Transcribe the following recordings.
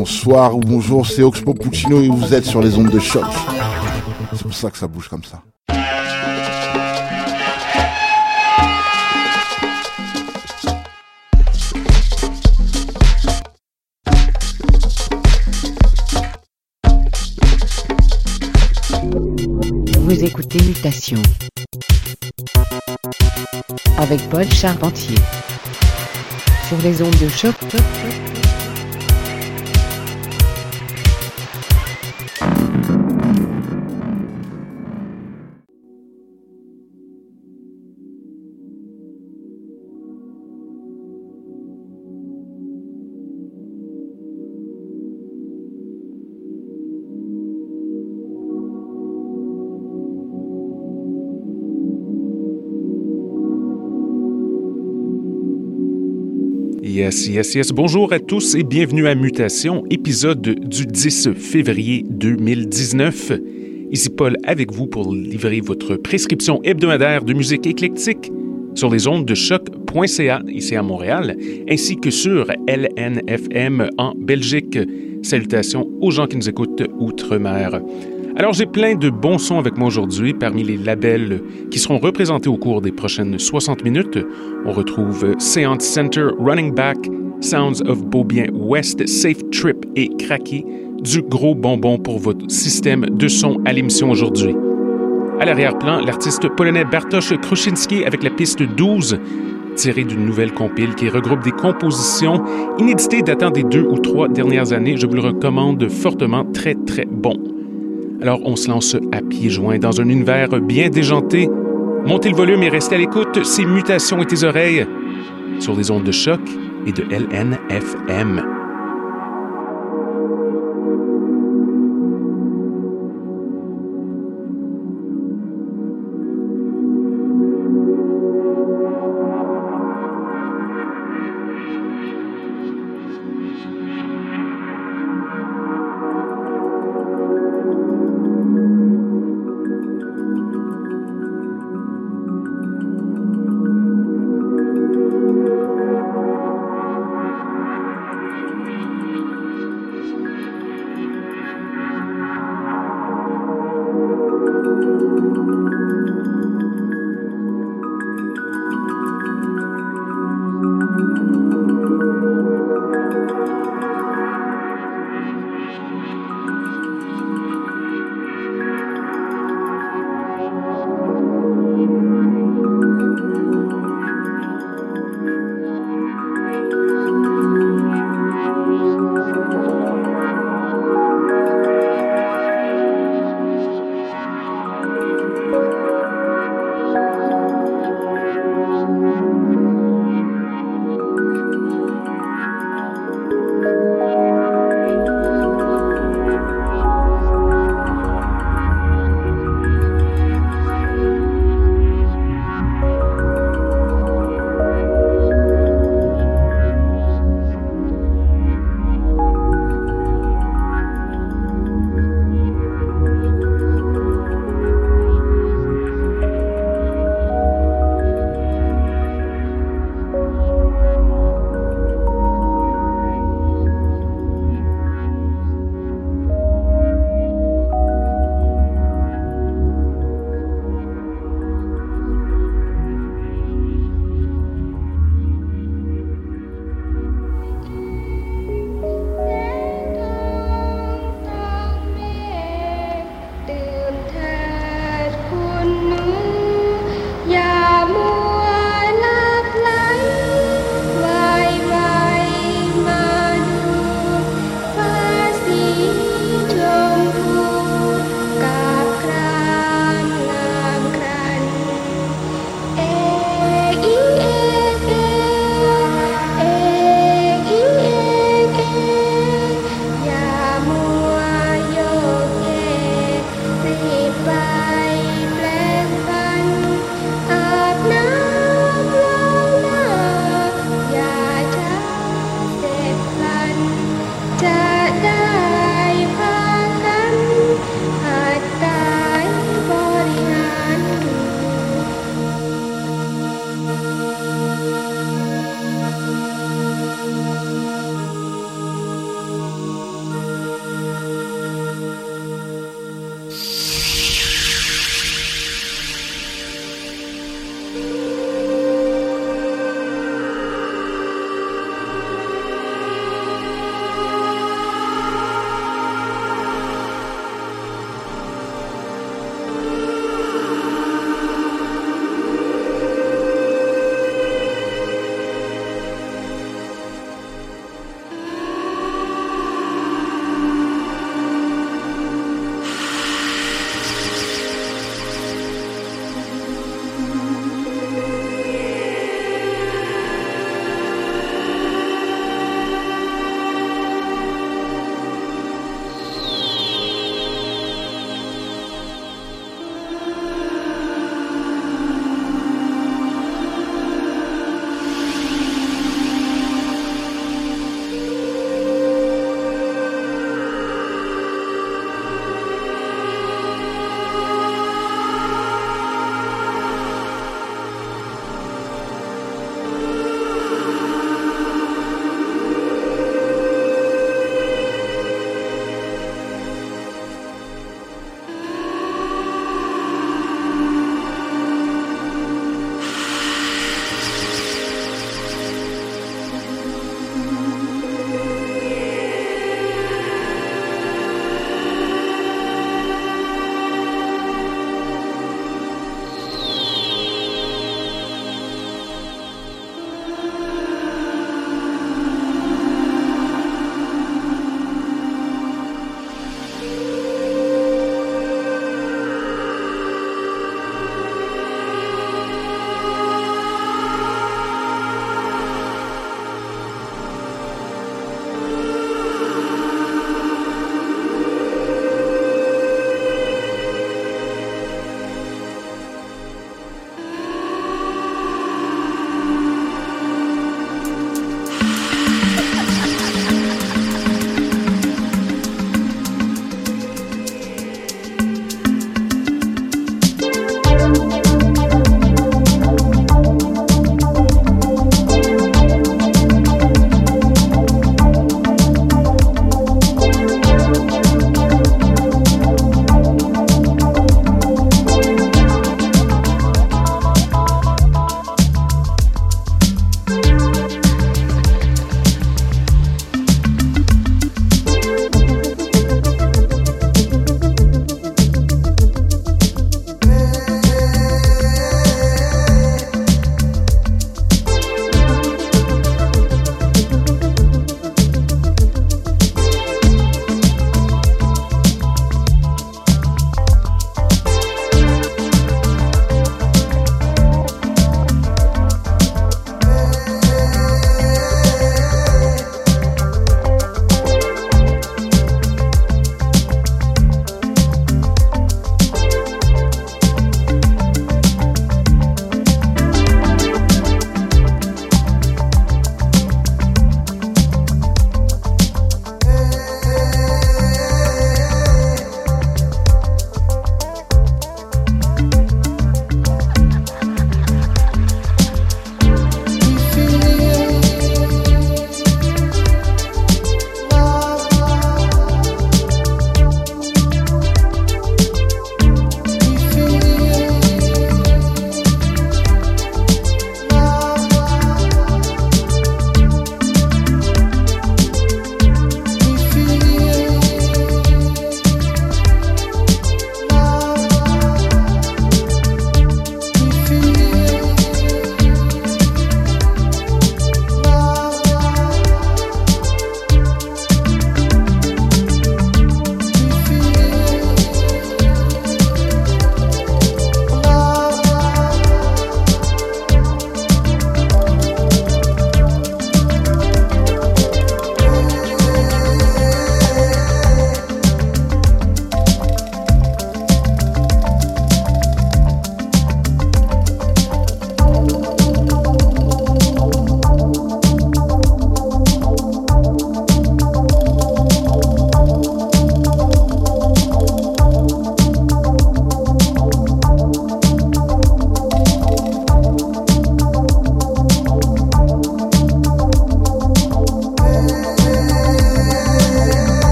Bonsoir ou bonjour, c'est Oxpo Puccino et vous êtes sur les ondes de choc. C'est pour ça que ça bouge comme ça. Vous écoutez Mutation avec Paul Charpentier sur les ondes de choc. Yes, yes, yes. Bonjour à tous et bienvenue à Mutation, épisode du 10 février 2019. Ici Paul avec vous pour livrer votre prescription hebdomadaire de musique éclectique sur les ondes de choc.ca ici à Montréal, ainsi que sur LNFM en Belgique. Salutations aux gens qui nous écoutent outre-mer. Alors j'ai plein de bons sons avec moi aujourd'hui parmi les labels qui seront représentés au cours des prochaines 60 minutes. On retrouve Seance Center, Running Back, Sounds of Beaubien West, Safe Trip et Cracky. Du gros bonbon pour votre système de son à l'émission aujourd'hui. À l'arrière-plan, l'artiste polonais Bartosz Kruszynski avec la piste 12, tirée d'une nouvelle compile qui regroupe des compositions inéditées datant des deux ou trois dernières années. Je vous le recommande fortement, très très bon. Alors on se lance à pieds joints dans un univers bien déjanté. Montez le volume et restez à l'écoute. Ces mutations et tes oreilles sur les ondes de choc et de LNFM.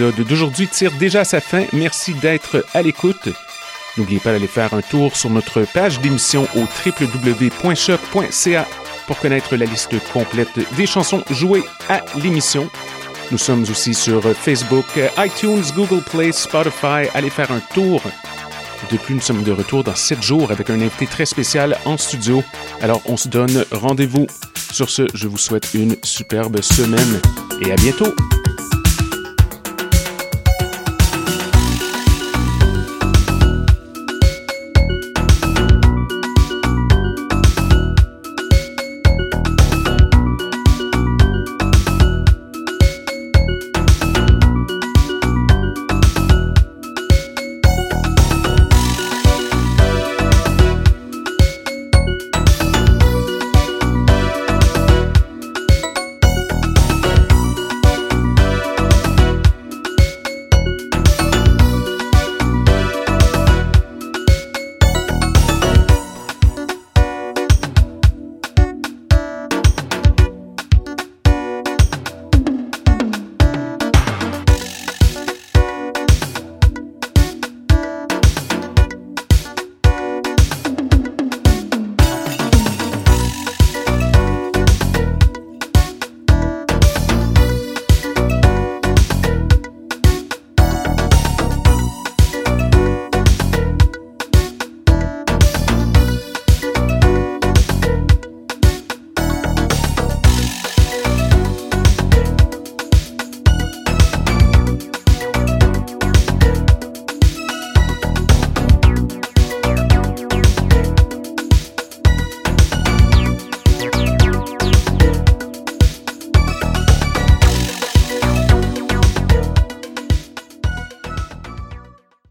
D'aujourd'hui tire déjà à sa fin. Merci d'être à l'écoute. N'oubliez pas d'aller faire un tour sur notre page d'émission au www.choc.ca pour connaître la liste complète des chansons jouées à l'émission. Nous sommes aussi sur Facebook, iTunes, Google Play, Spotify. Allez faire un tour. De plus, nous sommes de retour dans 7 jours avec un invité très spécial en studio. Alors, on se donne rendez-vous. Sur ce, je vous souhaite une superbe semaine et à bientôt.